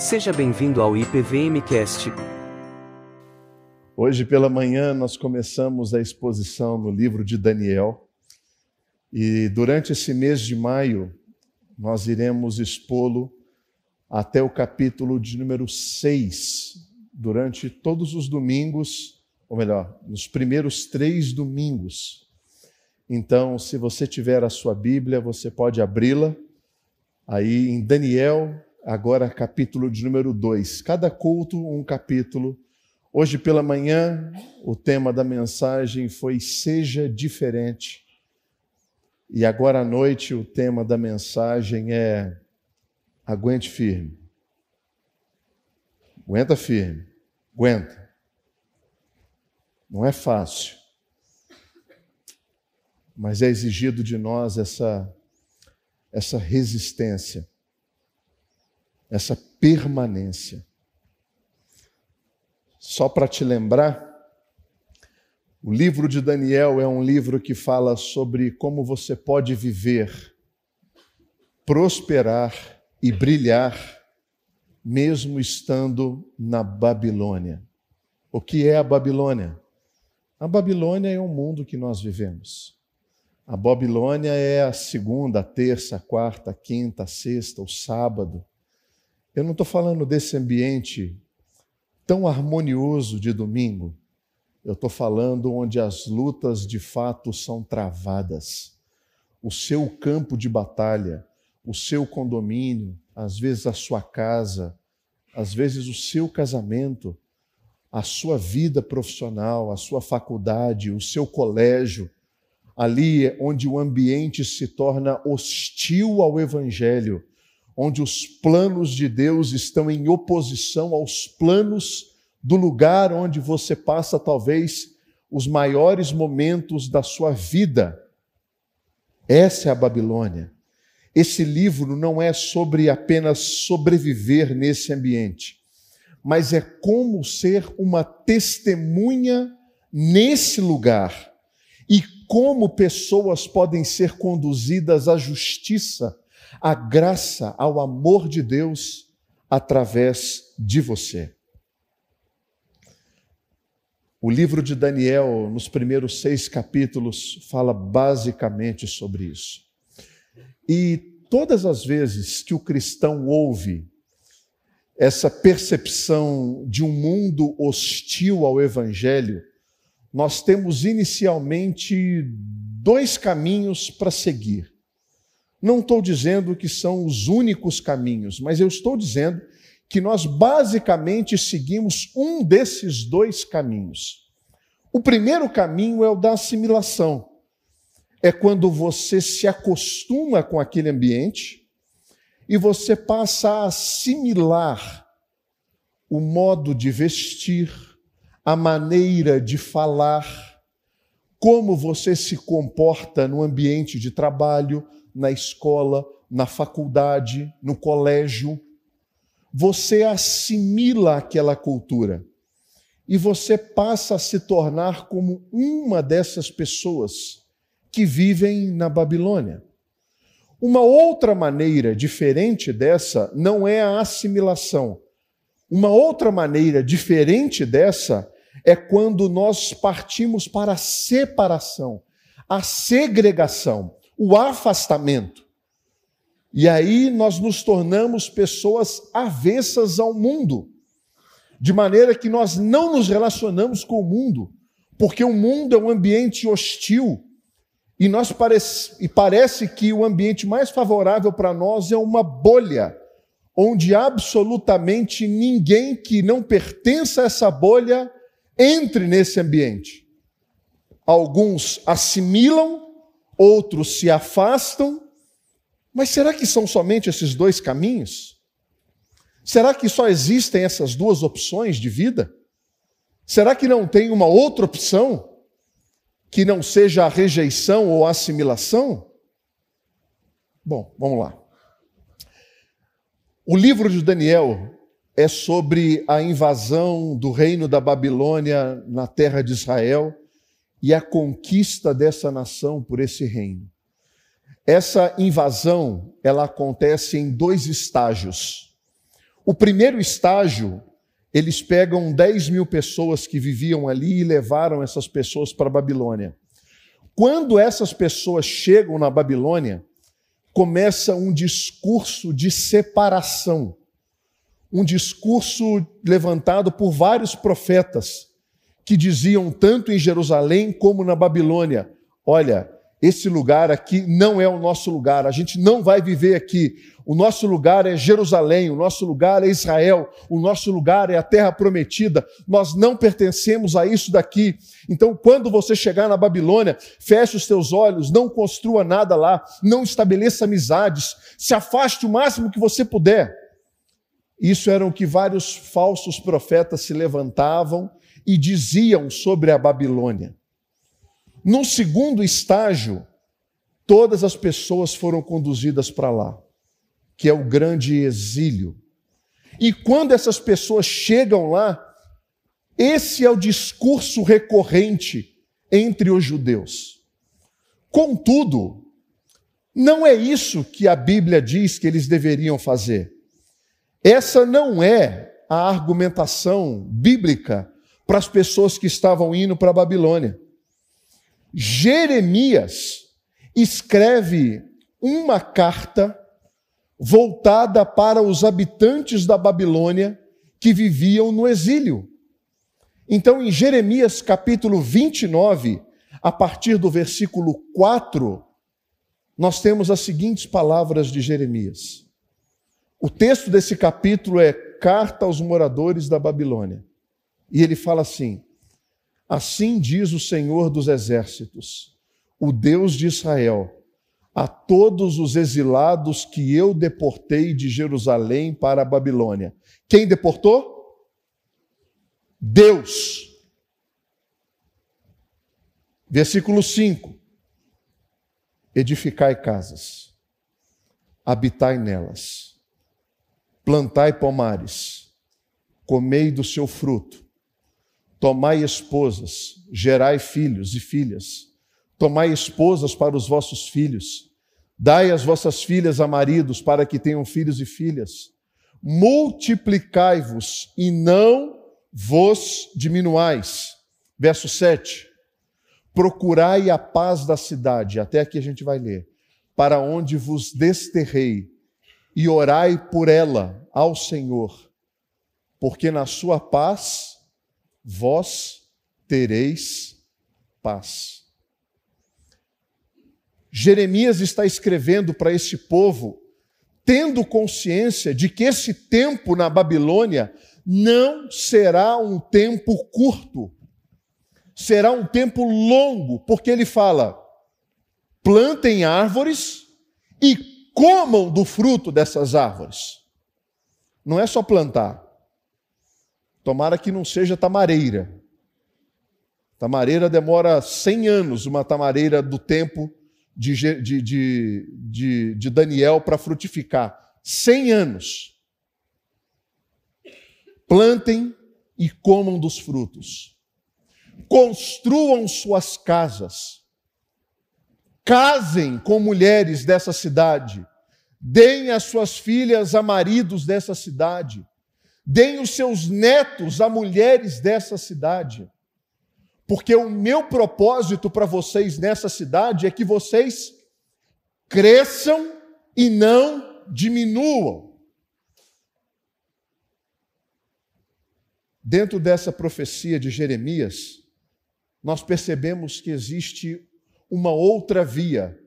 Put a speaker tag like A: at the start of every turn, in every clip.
A: Seja bem-vindo ao IPVMcast.
B: Hoje pela manhã nós começamos a exposição no livro de Daniel. E durante esse mês de maio nós iremos expô-lo até o capítulo de número 6, durante todos os domingos, ou melhor, nos primeiros três domingos. Então, se você tiver a sua Bíblia, você pode abri-la aí em Daniel, agora capítulo de número 2. Cada culto, um capítulo. Hoje pela manhã, o tema da mensagem foi Seja Diferente. E agora à noite, o tema da mensagem é Aguente firme. Aguenta firme. Aguenta. Não é fácil. Mas é exigido de nós essa, essa resistência essa permanência. Só para te lembrar, o livro de Daniel é um livro que fala sobre como você pode viver, prosperar e brilhar, mesmo estando na Babilônia. O que é a Babilônia? A Babilônia é o mundo que nós vivemos. A Babilônia é a segunda, a terça, a quarta, a quinta, a sexta, o sábado. Eu não estou falando desse ambiente tão harmonioso de domingo. Eu estou falando onde as lutas de fato são travadas. O seu campo de batalha, o seu condomínio, às vezes a sua casa, às vezes o seu casamento, a sua vida profissional, a sua faculdade, o seu colégio, ali onde o ambiente se torna hostil ao evangelho onde os planos de Deus estão em oposição aos planos do lugar onde você passa talvez os maiores momentos da sua vida. Essa é a Babilônia. Esse livro não é sobre apenas sobreviver nesse ambiente, mas é como ser uma testemunha nesse lugar e como pessoas podem ser conduzidas à justiça a graça, ao amor de Deus através de você. O livro de Daniel, nos primeiros seis capítulos, fala basicamente sobre isso. E todas as vezes que o cristão ouve essa percepção de um mundo hostil ao evangelho, nós temos inicialmente dois caminhos para seguir. Não estou dizendo que são os únicos caminhos, mas eu estou dizendo que nós basicamente seguimos um desses dois caminhos. O primeiro caminho é o da assimilação. É quando você se acostuma com aquele ambiente e você passa a assimilar o modo de vestir, a maneira de falar, como você se comporta no ambiente de trabalho, na escola, na faculdade, no colégio. Você assimila aquela cultura e você passa a se tornar como uma dessas pessoas que vivem na Babilônia. Uma outra maneira diferente dessa não é a assimilação. Uma outra maneira diferente dessa é quando nós partimos para a separação, a segregação o afastamento. E aí nós nos tornamos pessoas avessas ao mundo, de maneira que nós não nos relacionamos com o mundo, porque o mundo é um ambiente hostil e nós parece, e parece que o ambiente mais favorável para nós é uma bolha, onde absolutamente ninguém que não pertença a essa bolha entre nesse ambiente. Alguns assimilam outros se afastam. Mas será que são somente esses dois caminhos? Será que só existem essas duas opções de vida? Será que não tem uma outra opção que não seja a rejeição ou a assimilação? Bom, vamos lá. O livro de Daniel é sobre a invasão do reino da Babilônia na terra de Israel e a conquista dessa nação por esse reino. Essa invasão, ela acontece em dois estágios. O primeiro estágio, eles pegam 10 mil pessoas que viviam ali e levaram essas pessoas para a Babilônia. Quando essas pessoas chegam na Babilônia, começa um discurso de separação, um discurso levantado por vários profetas que diziam tanto em Jerusalém como na Babilônia: olha, esse lugar aqui não é o nosso lugar, a gente não vai viver aqui. O nosso lugar é Jerusalém, o nosso lugar é Israel, o nosso lugar é a terra prometida. Nós não pertencemos a isso daqui. Então, quando você chegar na Babilônia, feche os teus olhos, não construa nada lá, não estabeleça amizades, se afaste o máximo que você puder. Isso era o que vários falsos profetas se levantavam e diziam sobre a Babilônia. No segundo estágio, todas as pessoas foram conduzidas para lá, que é o grande exílio. E quando essas pessoas chegam lá, esse é o discurso recorrente entre os judeus. Contudo, não é isso que a Bíblia diz que eles deveriam fazer. Essa não é a argumentação bíblica para as pessoas que estavam indo para a Babilônia. Jeremias escreve uma carta voltada para os habitantes da Babilônia que viviam no exílio. Então, em Jeremias capítulo 29, a partir do versículo 4, nós temos as seguintes palavras de Jeremias. O texto desse capítulo é Carta aos moradores da Babilônia. E ele fala assim: Assim diz o Senhor dos Exércitos, o Deus de Israel, a todos os exilados que eu deportei de Jerusalém para a Babilônia. Quem deportou? Deus. Versículo 5: Edificai casas, habitai nelas, plantai pomares, comei do seu fruto Tomai esposas, gerai filhos e filhas. Tomai esposas para os vossos filhos. Dai as vossas filhas a maridos, para que tenham filhos e filhas. Multiplicai-vos e não vos diminuais. Verso 7. Procurai a paz da cidade, até aqui a gente vai ler, para onde vos desterrei, e orai por ela ao Senhor, porque na sua paz vós tereis paz. Jeremias está escrevendo para esse povo, tendo consciência de que esse tempo na Babilônia não será um tempo curto, será um tempo longo, porque ele fala: plantem árvores e comam do fruto dessas árvores. Não é só plantar, Tomara que não seja tamareira. Tamareira demora 100 anos, uma tamareira do tempo de, de, de, de, de Daniel para frutificar. 100 anos. Plantem e comam dos frutos. Construam suas casas. Casem com mulheres dessa cidade. Deem as suas filhas a maridos dessa cidade Deem os seus netos a mulheres dessa cidade. Porque o meu propósito para vocês nessa cidade é que vocês cresçam e não diminuam. Dentro dessa profecia de Jeremias, nós percebemos que existe uma outra via,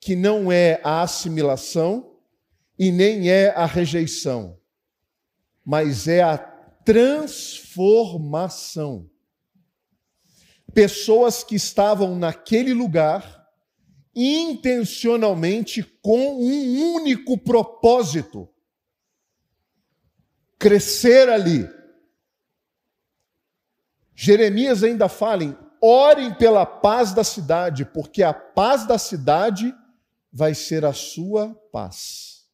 B: que não é a assimilação e nem é a rejeição mas é a transformação. Pessoas que estavam naquele lugar intencionalmente com um único propósito: crescer ali. Jeremias ainda fala: orem pela paz da cidade, porque a paz da cidade vai ser a sua paz.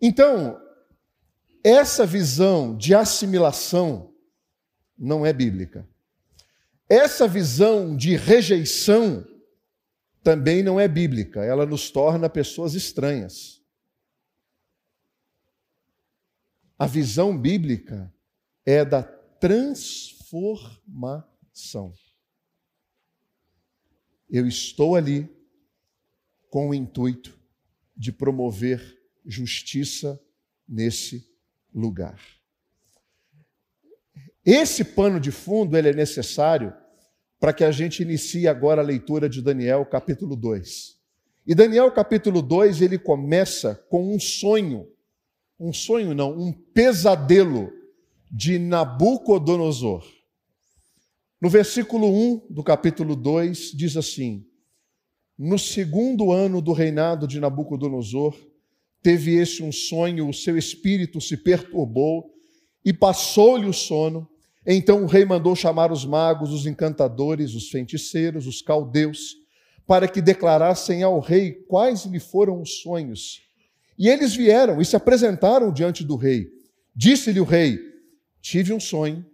B: Então, essa visão de assimilação não é bíblica. Essa visão de rejeição também não é bíblica, ela nos torna pessoas estranhas. A visão bíblica é da transformação. Eu estou ali com o intuito de promover justiça nesse lugar. Esse pano de fundo ele é necessário para que a gente inicie agora a leitura de Daniel capítulo 2. E Daniel capítulo 2, ele começa com um sonho, um sonho não, um pesadelo de Nabucodonosor. No versículo 1 do capítulo 2 diz assim: No segundo ano do reinado de Nabucodonosor, teve este um sonho, o seu espírito se perturbou e passou-lhe o sono. Então o rei mandou chamar os magos, os encantadores, os feiticeiros, os caldeus, para que declarassem ao rei quais lhe foram os sonhos. E eles vieram e se apresentaram diante do rei. Disse-lhe o rei: Tive um sonho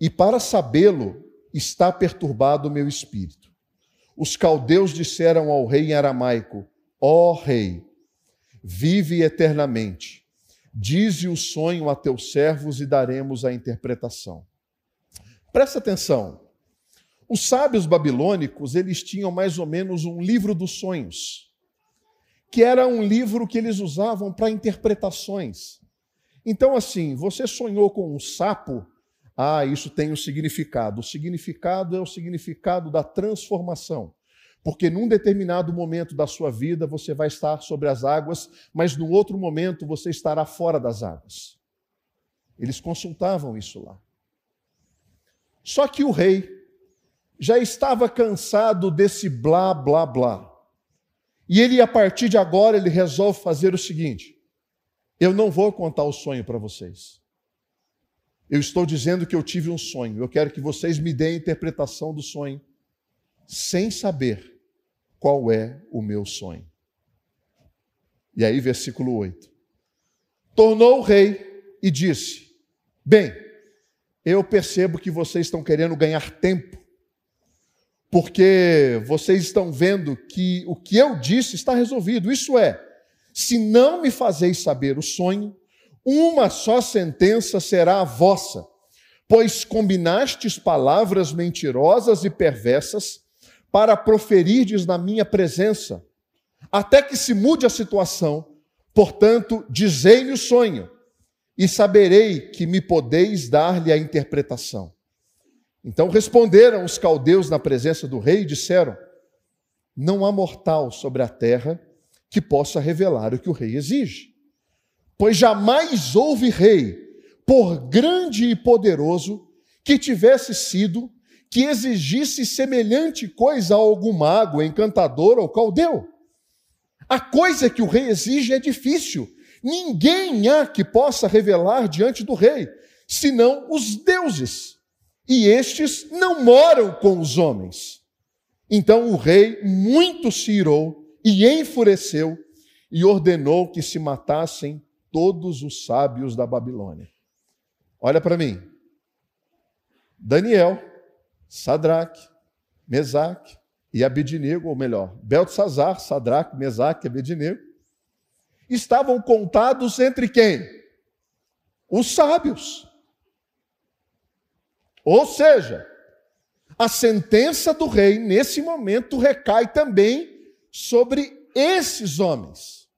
B: e para sabê-lo está perturbado o meu espírito. Os caldeus disseram ao rei em aramaico: Ó oh, rei, vive eternamente. Dize o sonho a teus servos e daremos a interpretação. Presta atenção. Os sábios babilônicos, eles tinham mais ou menos um livro dos sonhos, que era um livro que eles usavam para interpretações. Então, assim, você sonhou com um sapo, ah, isso tem um significado. O significado é o significado da transformação. Porque num determinado momento da sua vida você vai estar sobre as águas, mas no outro momento você estará fora das águas. Eles consultavam isso lá. Só que o rei já estava cansado desse blá blá blá. E ele a partir de agora ele resolve fazer o seguinte: eu não vou contar o sonho para vocês. Eu estou dizendo que eu tive um sonho. Eu quero que vocês me deem a interpretação do sonho, sem saber qual é o meu sonho. E aí, versículo 8: Tornou o rei e disse: Bem, eu percebo que vocês estão querendo ganhar tempo, porque vocês estão vendo que o que eu disse está resolvido. Isso é, se não me fazeis saber o sonho, uma só sentença será a vossa, pois combinastes palavras mentirosas e perversas para proferirdes na minha presença, até que se mude a situação. Portanto, dizei-me o sonho, e saberei que me podeis dar-lhe a interpretação. Então responderam os caldeus na presença do rei e disseram: Não há mortal sobre a terra que possa revelar o que o rei exige pois jamais houve rei, por grande e poderoso, que tivesse sido, que exigisse semelhante coisa a algum mago, encantador ou caldeu. A coisa que o rei exige é difícil. Ninguém há que possa revelar diante do rei, senão os deuses. E estes não moram com os homens. Então o rei muito se irou e enfureceu e ordenou que se matassem todos os sábios da Babilônia. Olha para mim. Daniel, Sadraque, Mesaque e Abednego, ou melhor, Beltzazar, Sadraque, Mesaque e Abednego, estavam contados entre quem? Os sábios. Ou seja, a sentença do rei, nesse momento, recai também sobre esses homens.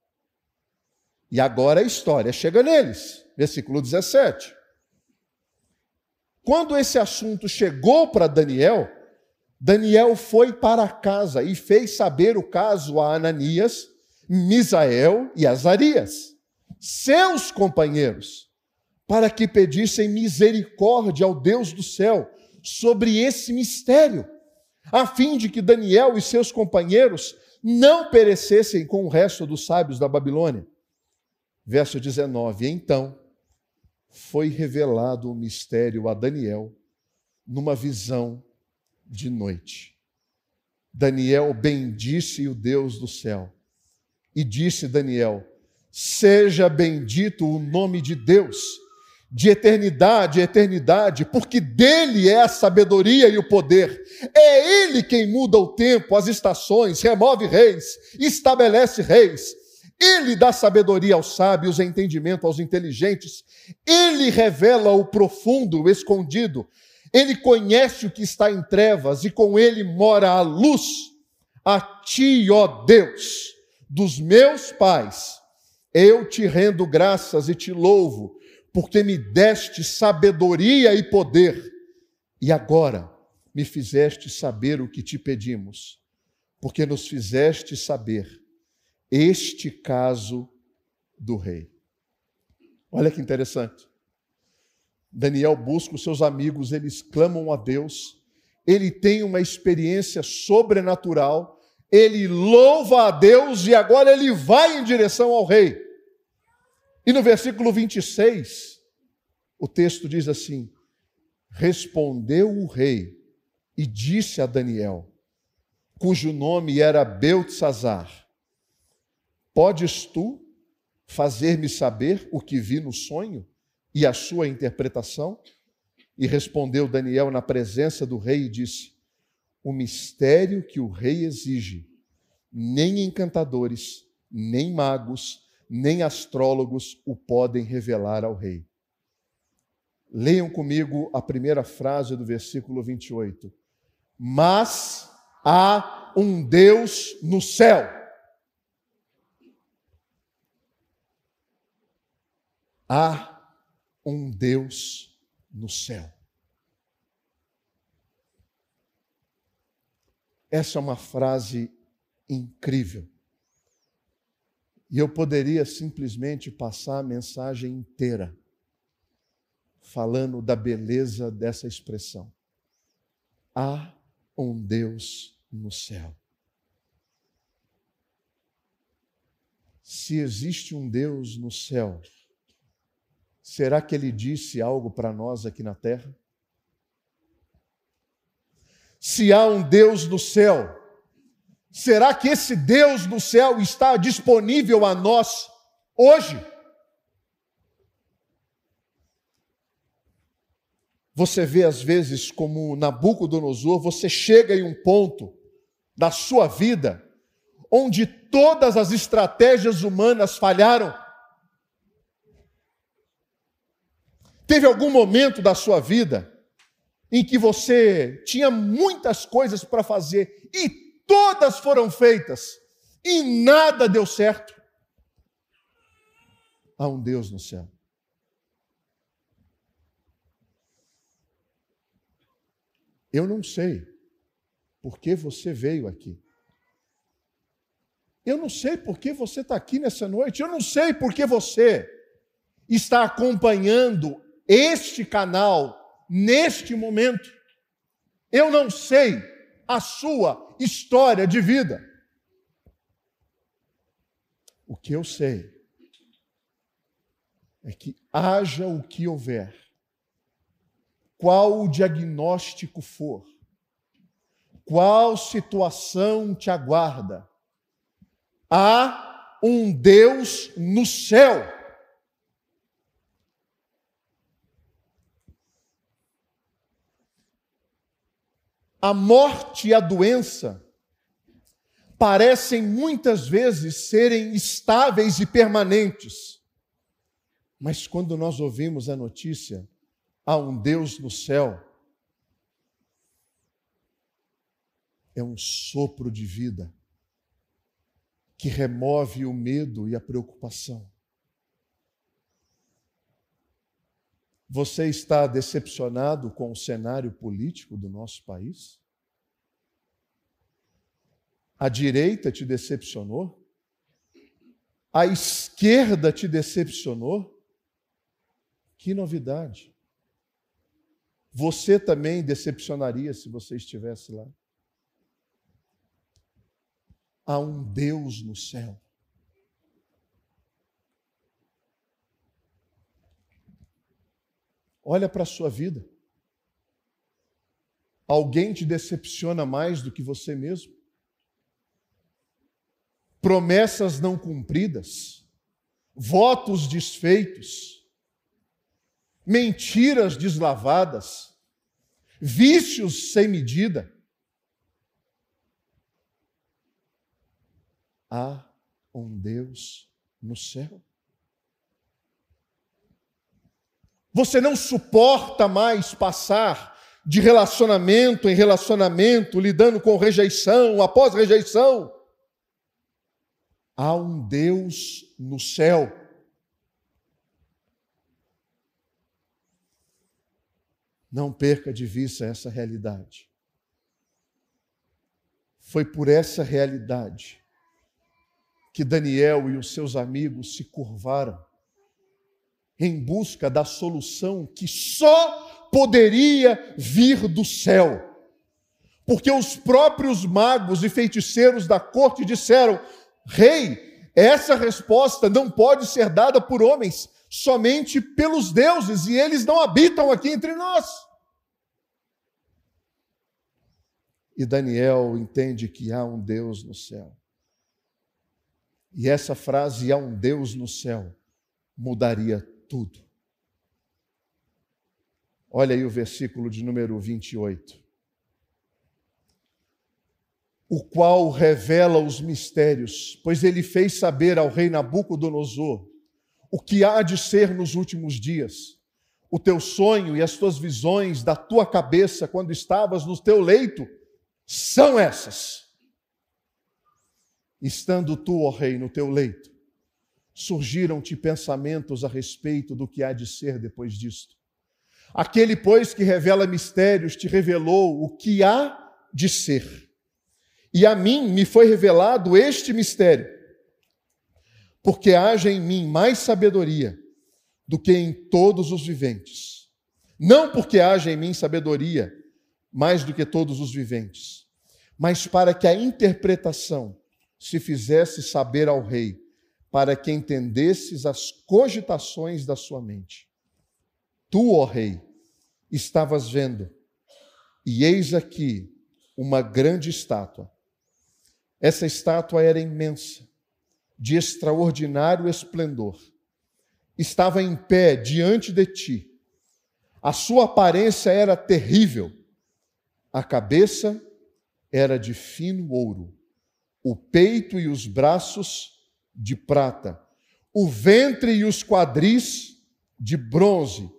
B: E agora a história chega neles. Versículo 17. Quando esse assunto chegou para Daniel, Daniel foi para casa e fez saber o caso a Ananias, Misael e Azarias, seus companheiros, para que pedissem misericórdia ao Deus do céu sobre esse mistério, a fim de que Daniel e seus companheiros não perecessem com o resto dos sábios da Babilônia. Verso 19: Então foi revelado o mistério a Daniel numa visão de noite. Daniel bendisse o Deus do céu. E disse Daniel: Seja bendito o nome de Deus, de eternidade a eternidade, porque dele é a sabedoria e o poder. É ele quem muda o tempo, as estações, remove reis, estabelece reis Ele dá sabedoria aos sábios, entendimento aos inteligentes. Ele revela o profundo, o escondido. Ele conhece o que está em trevas e com ele mora a luz. A ti, ó Deus, dos meus pais, eu te rendo graças e te louvo, porque me deste sabedoria e poder, e agora me fizeste saber o que te pedimos, porque nos fizeste saber este caso do rei. Olha que interessante. Daniel busca os seus amigos, eles clamam a Deus, ele tem uma experiência sobrenatural, ele louva a Deus e agora ele vai em direção ao rei. E no versículo 26, o texto diz assim: Respondeu o rei e disse a Daniel, cujo nome era Beltesazar, Podes tu fazer-me saber o que vi no sonho e a sua interpretação? E respondeu Daniel na presença do rei e disse: O mistério que o rei exige, nem encantadores, nem magos, nem astrólogos o podem revelar ao rei. Leiam comigo a primeira frase do versículo 28. Mas há um Deus no céu Há um Deus no céu. Essa é uma frase incrível. E eu poderia simplesmente passar a mensagem inteira falando da beleza dessa expressão. Há um Deus no céu. Se existe um Deus no céu, Será que ele disse algo para nós aqui na terra? Se há um Deus no céu, será que esse Deus no céu está disponível a nós hoje? Você vê às vezes como Nabucodonosor, você chega em um ponto da sua vida onde todas as estratégias humanas falharam Teve algum momento da sua vida em que você tinha muitas coisas para fazer e todas foram feitas e nada deu certo? Há um Deus no céu. Eu não sei por que você veio aqui. Eu não sei por que você está aqui nessa noite. Eu não sei por que você está acompanhando este canal neste momento. Eu não sei a sua história de vida. O que eu sei é que haja o que houver, qual o diagnóstico for, qual situação te aguarda, há um Deus no céu a morte e a doença parecem muitas vezes serem estáveis e permanentes. Mas quando nós ouvimos a notícia, há um Deus no céu, é um sopro de vida que remove o medo e a preocupação. Você está decepcionado com o cenário político do nosso país? A direita te decepcionou? A esquerda te decepcionou? Que novidade! Você também decepcionaria se você estivesse lá? Há um Deus no céu Olha para a sua vida. Alguém te decepciona mais do que você mesmo? Promessas não cumpridas, votos desfeitos, mentiras deslavadas, vícios sem medida. Há um Deus no céu. Você não suporta mais passar de relacionamento em relacionamento, lidando com rejeição após rejeição. Há um Deus no céu. Não perca de vista essa realidade. Foi por essa realidade que Daniel e os seus amigos se curvaram em busca da solução que só poderia vir do céu. Porque os próprios magos e feiticeiros da corte disseram: Rei, essa resposta não pode ser dada por homens, somente pelos deuses, e eles não habitam aqui entre nós. E Daniel entende que há um Deus no céu. E essa frase, há um Deus no céu, mudaria tudo. Olha aí o versículo de número 28. O qual revela os mistérios, pois ele fez saber ao rei Nabucodonosor o que há de ser nos últimos dias. O teu sonho e as tuas visões da tua cabeça quando estavas no teu leito são essas. Estando tu, ó rei, no teu leito, surgiram-te pensamentos a respeito do que há de ser depois disto. Aquele, pois, que revela mistérios, te revelou o que há de ser. E a mim me foi revelado este mistério, porque haja em mim mais sabedoria do que em todos os viventes. Não porque haja em mim sabedoria mais do que todos os viventes, mas para que a interpretação se fizesse saber ao rei, para que entendesses as cogitações da sua mente. Tu, ó rei, estavas vendo, e eis aqui uma grande estátua. Essa estátua era imensa, de extraordinário esplendor. Estava em pé diante de ti. A sua aparência era terrível. A cabeça era de fino ouro o peito e os braços de prata, o ventre e os quadris de bronze,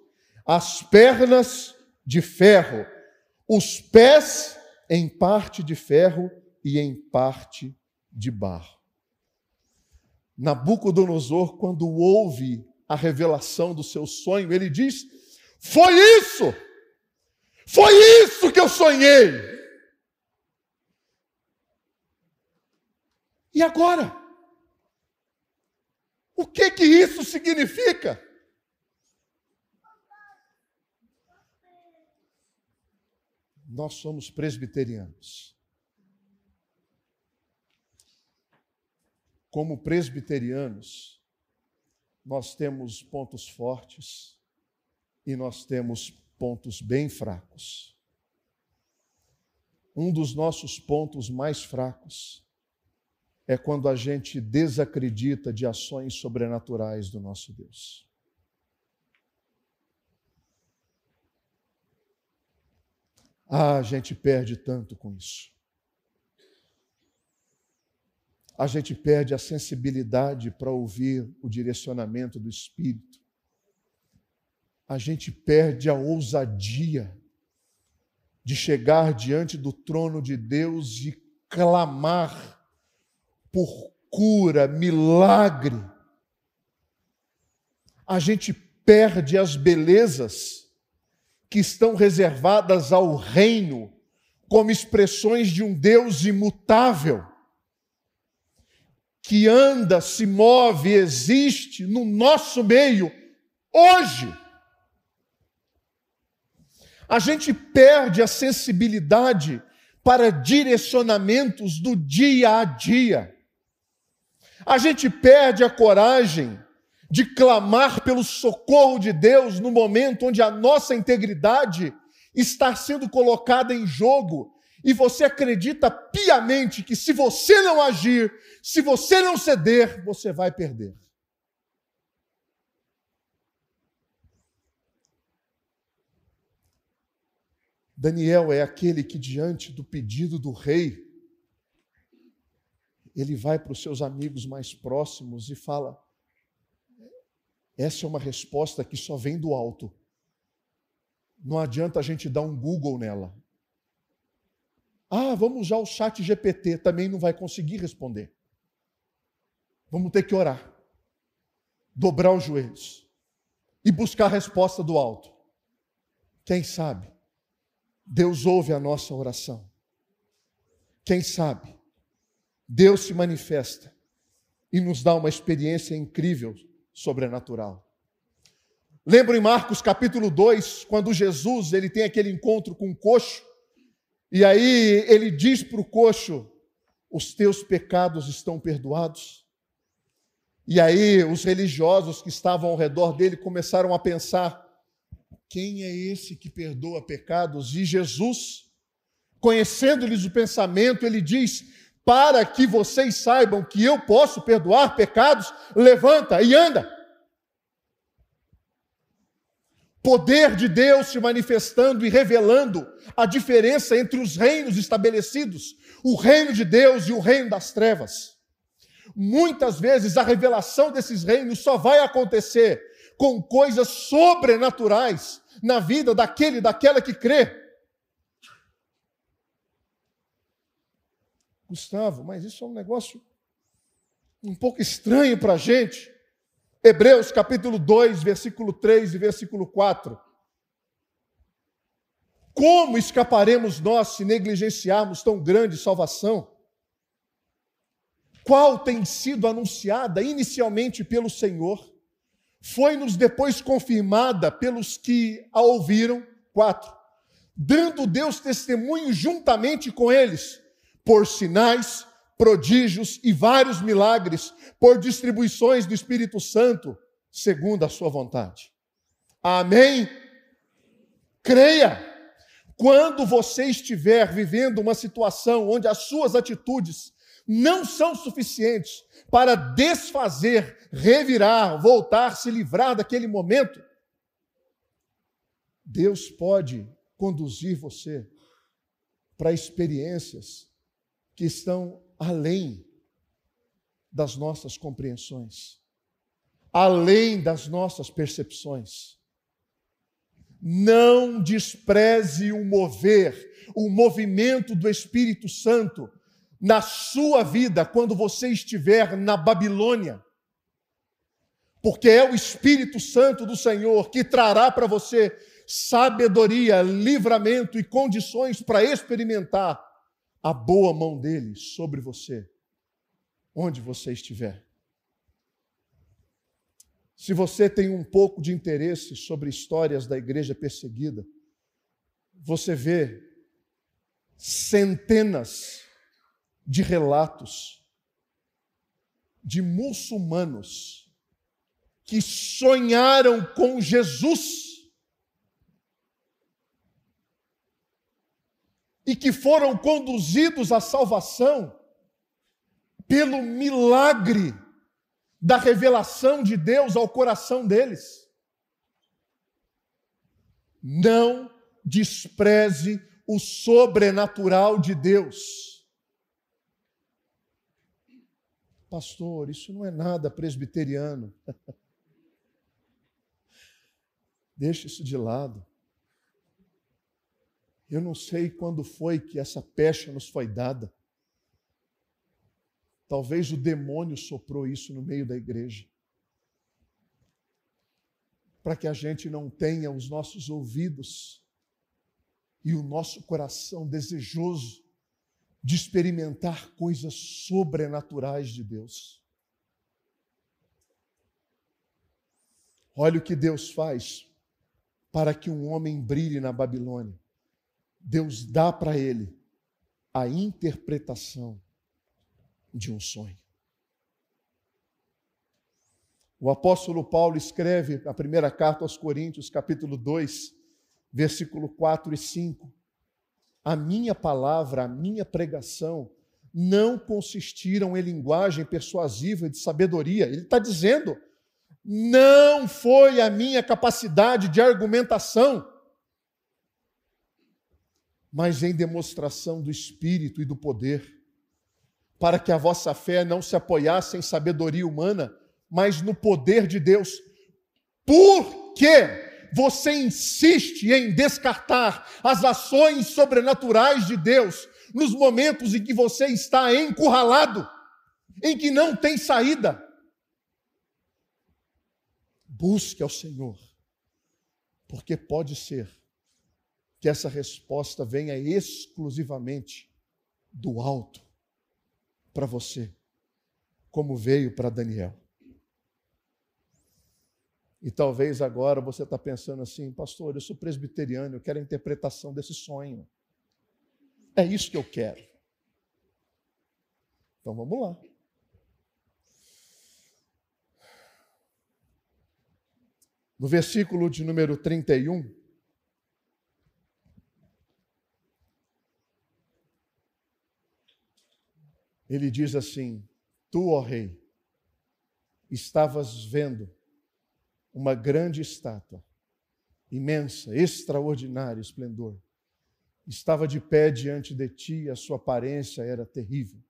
B: as pernas de ferro, os pés em parte de ferro e em parte de barro. Nabucodonosor, quando ouve a revelação do seu sonho, ele diz: Foi isso! Foi isso que eu sonhei! E agora? Que que isso significa? Nós somos presbiterianos. Como presbiterianos, nós temos pontos fortes e nós temos pontos bem fracos. Um dos nossos pontos mais fracos é quando a gente desacredita de ações sobrenaturais do nosso Deus. Ah, a gente perde tanto com isso. A gente perde a sensibilidade para ouvir o direcionamento do Espírito. A gente perde a ousadia de chegar diante do trono de Deus e clamar por cura, milagre. A gente perde as belezas que estão reservadas ao reino como expressões de um Deus imutável, que anda, se move, existe no nosso meio hoje. A gente perde a sensibilidade para direcionamentos do dia a dia. A gente perde a coragem de clamar pelo socorro de Deus no momento onde a nossa integridade está sendo colocada em jogo e você acredita piamente que se você não agir, se você não ceder, você vai perder. Daniel é aquele que, diante do pedido do rei, ele vai para os seus amigos mais próximos e fala: Essa é uma resposta que só vem do alto. Não adianta a gente dar um Google nela. Ah, vamos usar o chat GPT, também não vai conseguir responder. Vamos ter que orar, dobrar os joelhos e buscar a resposta do alto. Quem sabe Deus ouve a nossa oração. Quem sabe Deus se manifesta e nos dá uma experiência incrível, sobrenatural. Lembro em Marcos capítulo 2, quando Jesus ele tem aquele encontro com o coxo, e aí ele diz para o coxo: Os teus pecados estão perdoados. E aí os religiosos que estavam ao redor dele começaram a pensar: quem é esse que perdoa pecados? E Jesus, conhecendo-lhes o pensamento, ele diz: para que vocês saibam que eu posso perdoar pecados, levanta e anda. Poder de Deus se manifestando e revelando a diferença entre os reinos estabelecidos, o reino de Deus e o reino das trevas. Muitas vezes a revelação desses reinos só vai acontecer com coisas sobrenaturais na vida daquele, daquela que crê. Gustavo, mas isso é um negócio um pouco estranho para a gente. Hebreus capítulo 2, versículo 3 e versículo 4. Como escaparemos nós se negligenciarmos tão grande salvação? Qual tem sido anunciada inicialmente pelo Senhor, foi-nos depois confirmada pelos que a ouviram. 4. Dando Deus testemunho juntamente com eles por sinais, prodígios e vários milagres, por distribuições do Espírito Santo, segundo a sua vontade. Amém? Creia. Quando você estiver vivendo uma situação onde as suas atitudes não são suficientes para desfazer, revirar, voltar, se livrar daquele momento, Deus pode conduzir você para experiências que estão além das nossas compreensões, além das nossas percepções. Não despreze o mover, o movimento do Espírito Santo na sua vida quando você estiver na Babilônia. Porque é o Espírito Santo do Senhor que trará para você sabedoria, livramento e condições para experimentar a boa mão dele sobre você, onde você estiver. Se você tem um pouco de interesse sobre histórias da igreja perseguida, você vê centenas de relatos de muçulmanos que sonharam com Jesus e que foram conduzidos à salvação pelo milagre da revelação de Deus ao coração deles. Não despreze o sobrenatural de Deus. Pastor, isso não é nada presbiteriano. Deixa isso de lado. Eu não sei quando foi que essa pecha nos foi dada. Talvez o demônio soprou isso no meio da igreja. Para que a gente não tenha os nossos ouvidos e o nosso coração desejoso de experimentar coisas sobrenaturais de Deus. Olha o que Deus faz para que um homem brilhe na Babilônia. Deus dá para ele a interpretação de um sonho. O apóstolo Paulo escreve a primeira carta aos Coríntios, capítulo 2, versículo 4 e 5. A minha palavra, a minha pregação não consistiram em linguagem persuasiva de sabedoria. Ele está dizendo, não foi a minha capacidade de argumentação mas em demonstração do Espírito e do poder, para que a vossa fé não se apoiasse em sabedoria humana, mas no poder de Deus. Por que você insiste em descartar as ações sobrenaturais de Deus nos momentos em que você está encurralado, em que não tem saída? Busque ao Senhor, porque pode ser que essa resposta venha exclusivamente do alto para você, como veio para Daniel. E talvez agora você está pensando assim, pastor, eu sou presbiteriano, eu quero a interpretação desse sonho. É isso que eu quero. Então vamos lá. No versículo de número 31, ele diz assim: Tu, ó rei, estavas vendo uma grande estátua, imensa, extraordinário esplendor. Estava de pé diante de ti, a sua aparência era terrível.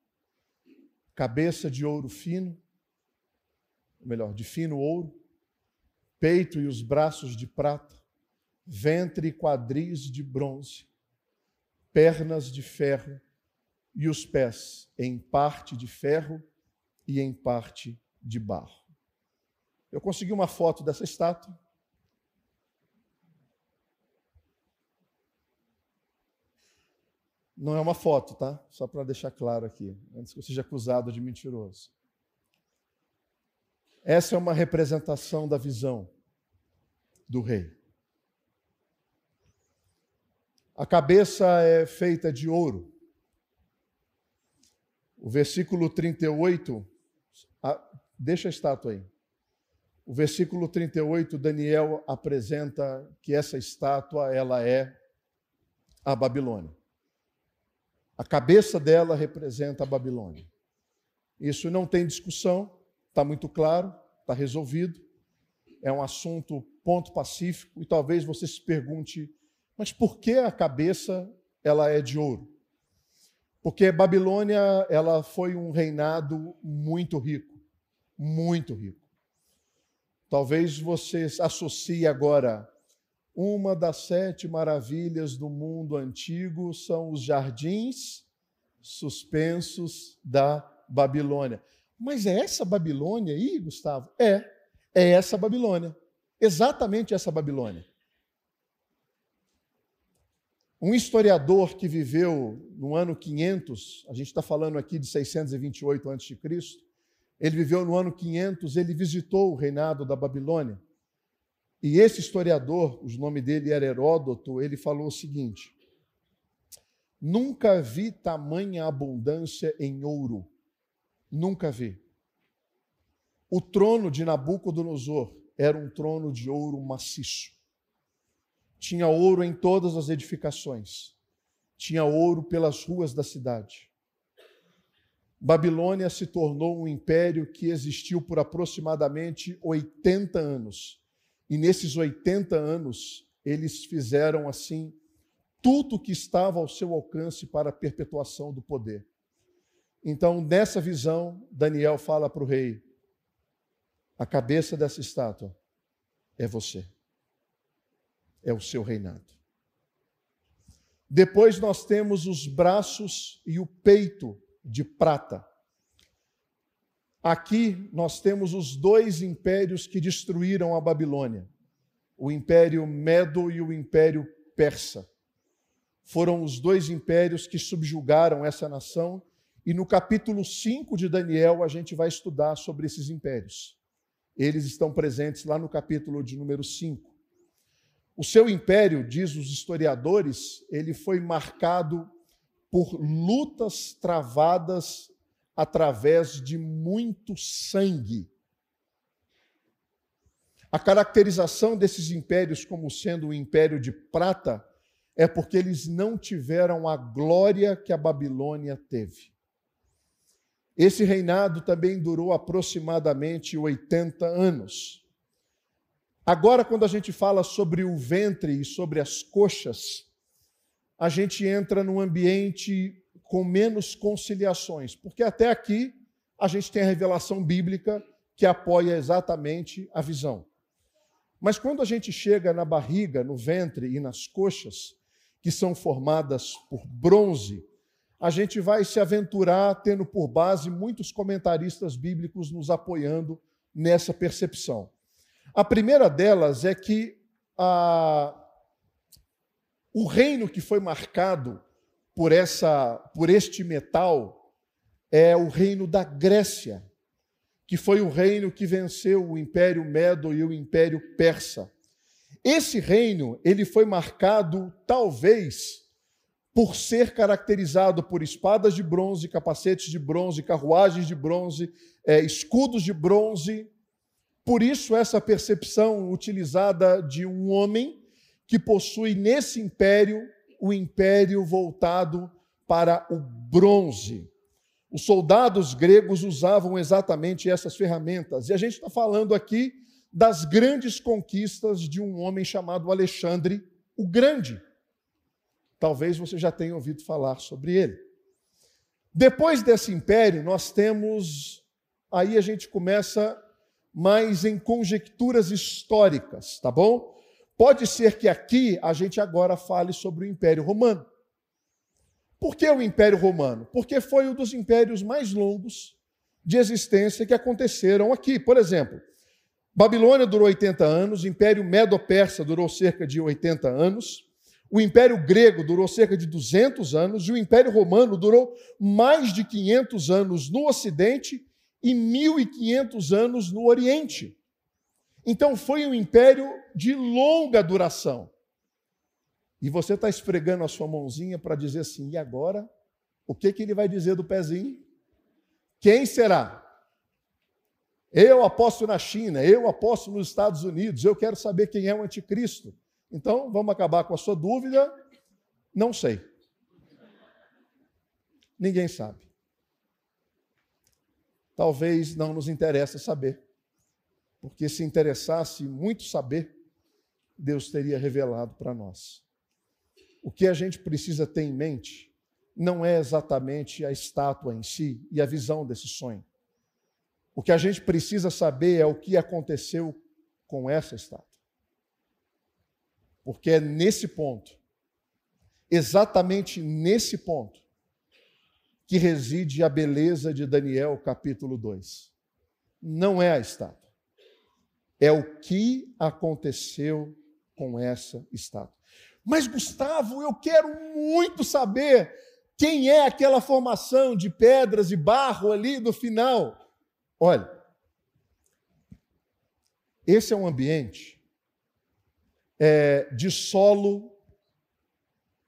B: Cabeça de ouro fino, ou melhor, de fino ouro, peito e os braços de prata, ventre e quadris de bronze, pernas de ferro e os pés em parte de ferro e em parte de barro. Eu consegui uma foto dessa estátua. Não é uma foto, tá? Só para deixar claro aqui, antes que eu seja acusado de mentiroso. Essa é uma representação da visão do rei. A cabeça é feita de ouro. O versículo 38, deixa a estátua aí. O versículo 38, Daniel apresenta que essa estátua ela é a Babilônia. A cabeça dela representa a Babilônia. Isso não tem discussão, está muito claro, está resolvido. É um assunto ponto pacífico e talvez você se pergunte, mas por que a cabeça ela é de ouro? Porque Babilônia, ela foi um reinado muito rico, muito rico. Talvez você associe agora uma das sete maravilhas do mundo antigo são os jardins suspensos da Babilônia. Mas é essa Babilônia aí, Gustavo? É, é essa Babilônia. Exatamente essa Babilônia. Um historiador que viveu no ano 500, a gente está falando aqui de 628 a.C., ele viveu no ano 500, ele visitou o reinado da Babilônia. E esse historiador, o nome dele era Heródoto, ele falou o seguinte: Nunca vi tamanha abundância em ouro. Nunca vi. O trono de Nabucodonosor era um trono de ouro maciço tinha ouro em todas as edificações, tinha ouro pelas ruas da cidade. Babilônia se tornou um império que existiu por aproximadamente 80 anos. E nesses 80 anos, eles fizeram assim tudo o que estava ao seu alcance para a perpetuação do poder. Então, nessa visão, Daniel fala para o rei: a cabeça dessa estátua é você é o seu reinado. Depois nós temos os braços e o peito de prata. Aqui nós temos os dois impérios que destruíram a Babilônia: o Império Medo e o Império Persa. Foram os dois impérios que subjugaram essa nação, e no capítulo 5 de Daniel a gente vai estudar sobre esses impérios. Eles estão presentes lá no capítulo de número 5. O seu império, diz os historiadores, ele foi marcado por lutas travadas através de muito sangue. A caracterização desses impérios como sendo um império de prata é porque eles não tiveram a glória que a Babilônia teve. Esse reinado também durou aproximadamente 80 anos. Agora, quando a gente fala sobre o ventre e sobre as coxas, a gente entra num ambiente com menos conciliações, porque até aqui a gente tem a revelação bíblica que apoia exatamente a visão. Mas quando a gente chega na barriga, no ventre e nas coxas, que são formadas por bronze, a gente vai se aventurar tendo por base muitos comentaristas bíblicos nos apoiando nessa percepção. A primeira delas é que a, o reino que foi marcado por, essa, por este metal é o reino da Grécia, que foi o reino que venceu o Império Medo e o Império Persa. Esse reino, ele foi marcado talvez por ser caracterizado por espadas de bronze, capacetes de bronze, carruagens de bronze, é, escudos de bronze. Por isso, essa percepção utilizada de um homem que possui nesse império o império voltado para o bronze. Os soldados gregos usavam exatamente essas ferramentas. E a gente está falando aqui das grandes conquistas de um homem chamado Alexandre o Grande. Talvez você já tenha ouvido falar sobre ele. Depois desse império, nós temos. Aí a gente começa mais em conjecturas históricas, tá bom? Pode ser que aqui a gente agora fale sobre o Império Romano. Por que o Império Romano? Porque foi um dos impérios mais longos de existência que aconteceram aqui. Por exemplo, Babilônia durou 80 anos, o Império Medo-Persa durou cerca de 80 anos, o Império Grego durou cerca de 200 anos e o Império Romano durou mais de 500 anos no Ocidente e 1.500 anos no Oriente. Então foi um império de longa duração. E você está esfregando a sua mãozinha para dizer assim: e agora? O que, que ele vai dizer do pezinho? Quem será? Eu aposto na China, eu aposto nos Estados Unidos, eu quero saber quem é o anticristo. Então, vamos acabar com a sua dúvida? Não sei. Ninguém sabe. Talvez não nos interessa saber. Porque se interessasse muito saber, Deus teria revelado para nós. O que a gente precisa ter em mente não é exatamente a estátua em si e a visão desse sonho. O que a gente precisa saber é o que aconteceu com essa estátua. Porque é nesse ponto, exatamente nesse ponto, que reside a beleza de Daniel, capítulo 2. Não é a estátua é o que aconteceu com essa estátua. Mas, Gustavo, eu quero muito saber quem é aquela formação de pedras e barro ali no final. Olha, esse é um ambiente é, de solo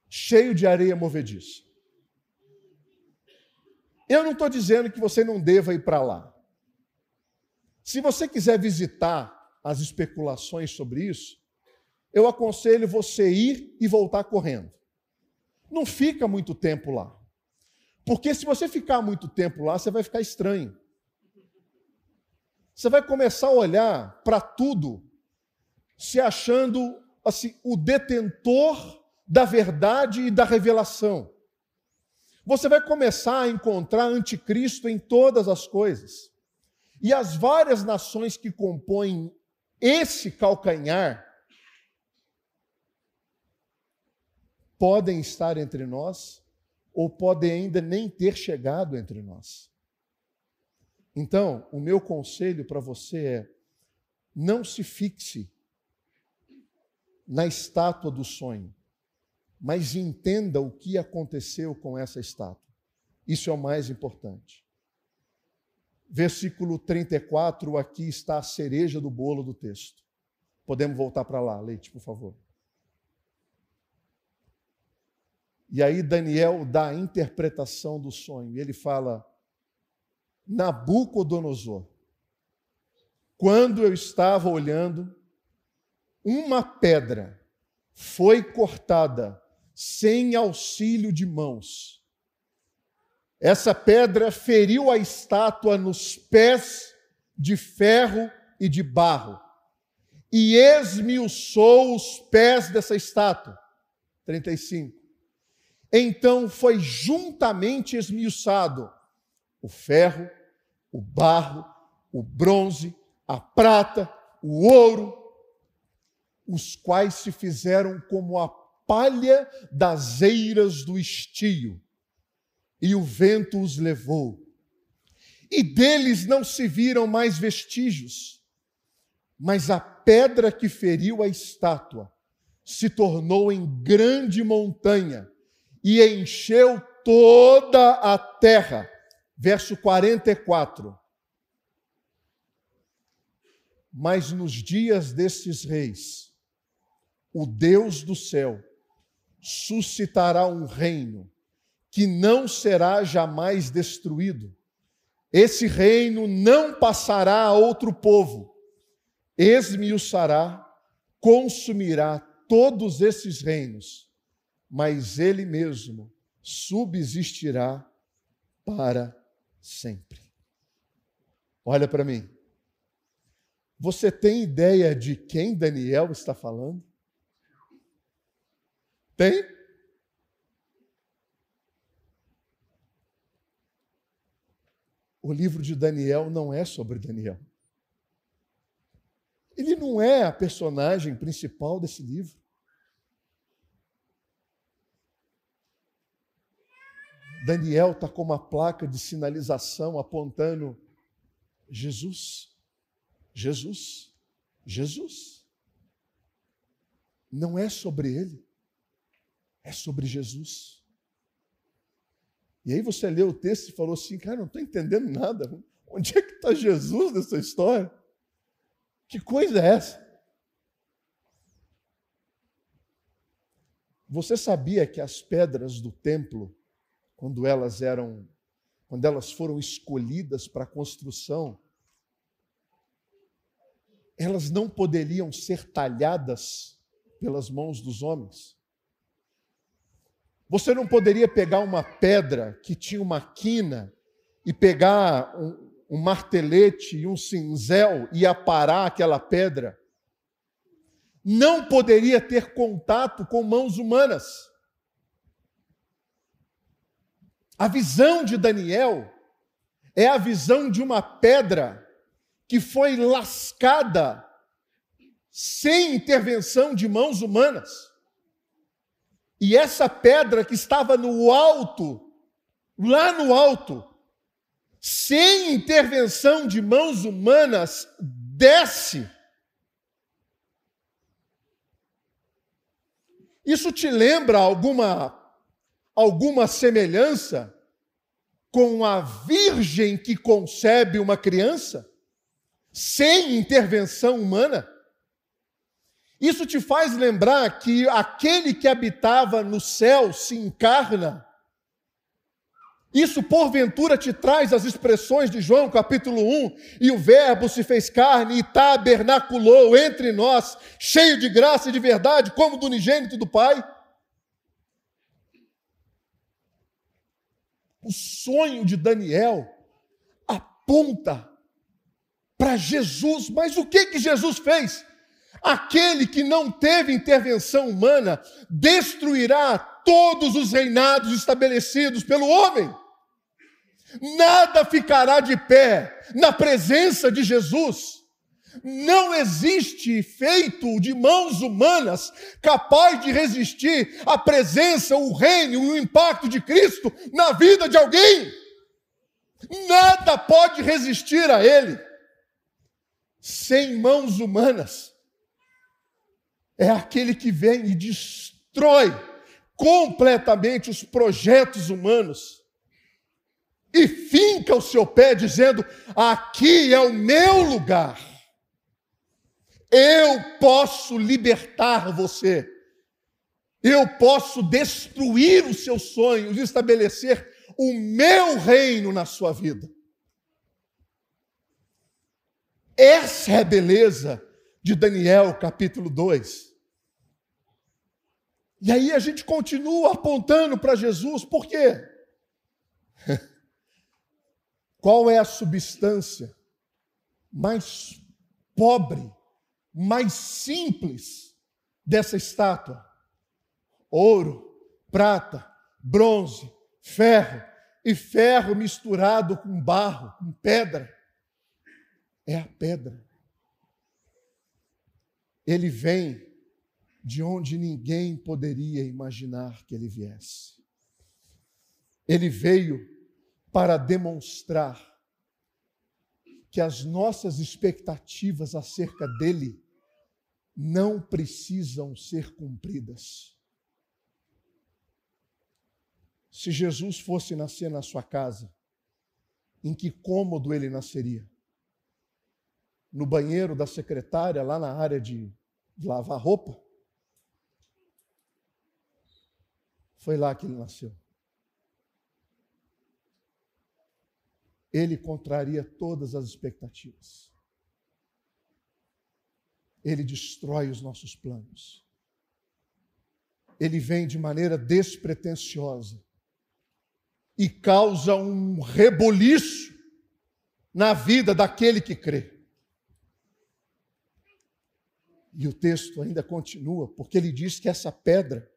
B: cheio de areia movediça. Eu não estou dizendo que você não deva ir para lá. Se você quiser visitar as especulações sobre isso, eu aconselho você ir e voltar correndo. Não fica muito tempo lá. Porque se você ficar muito tempo lá, você vai ficar estranho. Você vai começar a olhar para tudo se achando assim o detentor da verdade e da revelação. Você vai começar a encontrar anticristo em todas as coisas. E as várias nações que compõem esse calcanhar podem estar entre nós ou podem ainda nem ter chegado entre nós. Então, o meu conselho para você é: não se fixe na estátua do sonho, mas entenda o que aconteceu com essa estátua. Isso é o mais importante. Versículo 34, aqui está a cereja do bolo do texto. Podemos voltar para lá, Leite, por favor. E aí Daniel dá a interpretação do sonho. Ele fala: Nabucodonosor, quando eu estava olhando, uma pedra foi cortada sem auxílio de mãos essa pedra feriu a estátua nos pés de ferro e de barro e esmiuçou os pés dessa estátua. 35. Então foi juntamente esmiuçado o ferro, o barro, o bronze, a prata, o ouro, os quais se fizeram como a palha das eiras do estio, e o vento os levou. E deles não se viram mais vestígios, mas a pedra que feriu a estátua se tornou em grande montanha e encheu toda a terra. Verso 44. Mas nos dias destes reis, o Deus do céu suscitará um reino que não será jamais destruído. Esse reino não passará a outro povo, esmiuçará, consumirá todos esses reinos, mas ele mesmo subsistirá para sempre. Olha para mim. Você tem ideia de quem Daniel está falando? Tem? O livro de Daniel não é sobre Daniel. Ele não é a personagem principal desse livro. Daniel está com uma placa de sinalização apontando Jesus, Jesus, Jesus. Não é sobre ele, é sobre Jesus. E aí você leu o texto e falou assim, cara, não estou entendendo nada. Onde é que está Jesus nessa história? Que coisa é essa? Você sabia que as pedras do templo, quando elas eram, quando elas foram escolhidas para a construção, elas não poderiam ser talhadas pelas mãos dos homens. Você não poderia pegar uma pedra que tinha uma quina e pegar um, um martelete e um cinzel e aparar aquela pedra, não poderia ter contato com mãos humanas. A visão de Daniel é a visão de uma pedra que foi lascada sem intervenção de mãos humanas. E essa pedra que estava no alto, lá no alto, sem intervenção de mãos humanas, desce. Isso te lembra alguma alguma semelhança com a virgem que concebe uma criança sem intervenção humana? Isso te faz lembrar que aquele que habitava no céu se encarna isso, porventura, te traz as expressões de João capítulo 1, e o Verbo se fez carne e tabernaculou entre nós, cheio de graça e de verdade, como do unigênito do Pai. O sonho de Daniel aponta para Jesus, mas o que que Jesus fez? Aquele que não teve intervenção humana destruirá todos os reinados estabelecidos pelo homem nada ficará de pé na presença de Jesus. Não existe feito de mãos humanas capaz de resistir à presença, o reino e o impacto de Cristo na vida de alguém. Nada pode resistir a Ele sem mãos humanas. É aquele que vem e destrói completamente os projetos humanos e finca o seu pé, dizendo: Aqui é o meu lugar. Eu posso libertar você. Eu posso destruir os seus sonhos estabelecer o meu reino na sua vida. Essa é a beleza de Daniel, capítulo 2. E aí a gente continua apontando para Jesus, por quê? Qual é a substância mais pobre, mais simples dessa estátua? Ouro, prata, bronze, ferro e ferro misturado com barro, com pedra. É a pedra. Ele vem de onde ninguém poderia imaginar que ele viesse. Ele veio para demonstrar que as nossas expectativas acerca dele não precisam ser cumpridas. Se Jesus fosse nascer na sua casa, em que cômodo ele nasceria? No banheiro da secretária, lá na área de lavar roupa? Foi lá que ele nasceu. Ele contraria todas as expectativas. Ele destrói os nossos planos. Ele vem de maneira despretensiosa e causa um reboliço na vida daquele que crê. E o texto ainda continua, porque ele diz que essa pedra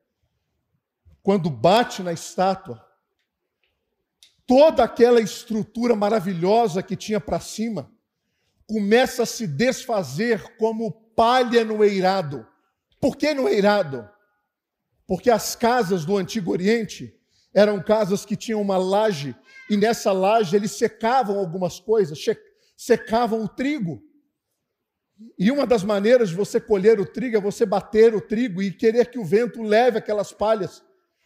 B: quando bate na estátua, toda aquela estrutura maravilhosa que tinha para cima começa a se desfazer como palha no eirado. Por que no eirado? Porque as casas do Antigo Oriente eram casas que tinham uma laje e nessa laje eles secavam algumas coisas, secavam o trigo. E uma das maneiras de você colher o trigo é você bater o trigo e querer que o vento leve aquelas palhas.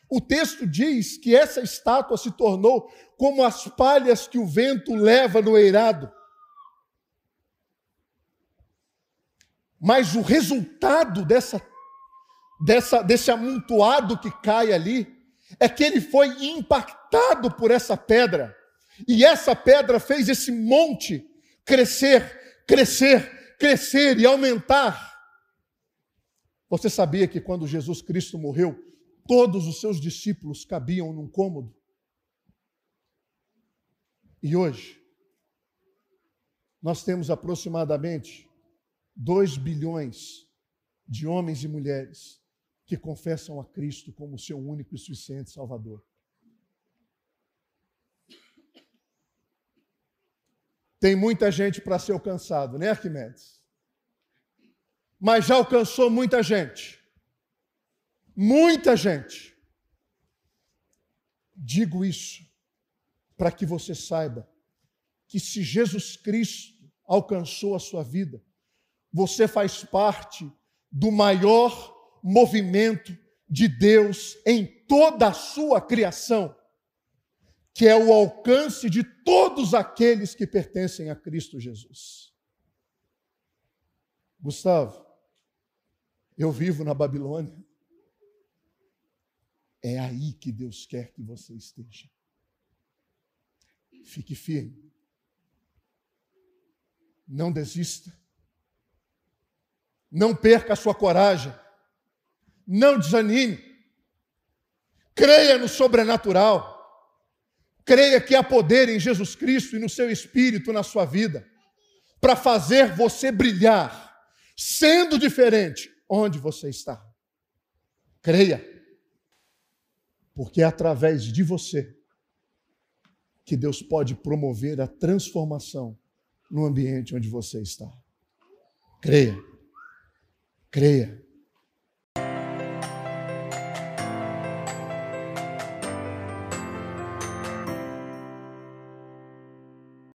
B: O texto diz que essa estátua se tornou como as palhas que o vento leva no eirado. Mas o resultado dessa, dessa, desse amontoado que cai ali é que ele foi impactado por essa pedra. E essa pedra fez esse monte crescer, crescer, crescer e aumentar. Você sabia que quando Jesus Cristo morreu, todos os seus discípulos cabiam num cômodo. E hoje, nós temos aproximadamente 2 bilhões de homens e mulheres que confessam a Cristo como seu único e suficiente Salvador. Tem muita gente para ser alcançado, né, Arquimedes? Mas já alcançou muita gente. Muita gente. Digo isso para que você saiba que se Jesus Cristo alcançou a sua vida, você faz parte do maior movimento de Deus em toda a sua criação, que é o alcance de todos aqueles que pertencem a Cristo Jesus. Gustavo, eu vivo na Babilônia. É aí que Deus quer que você esteja. Fique firme. Não desista. Não perca a sua coragem. Não desanime. Creia no sobrenatural. Creia que há poder em Jesus Cristo e no seu espírito na sua vida para fazer você brilhar, sendo diferente onde você está. Creia porque é através de você que Deus pode promover a transformação no ambiente onde você está. Creia, creia.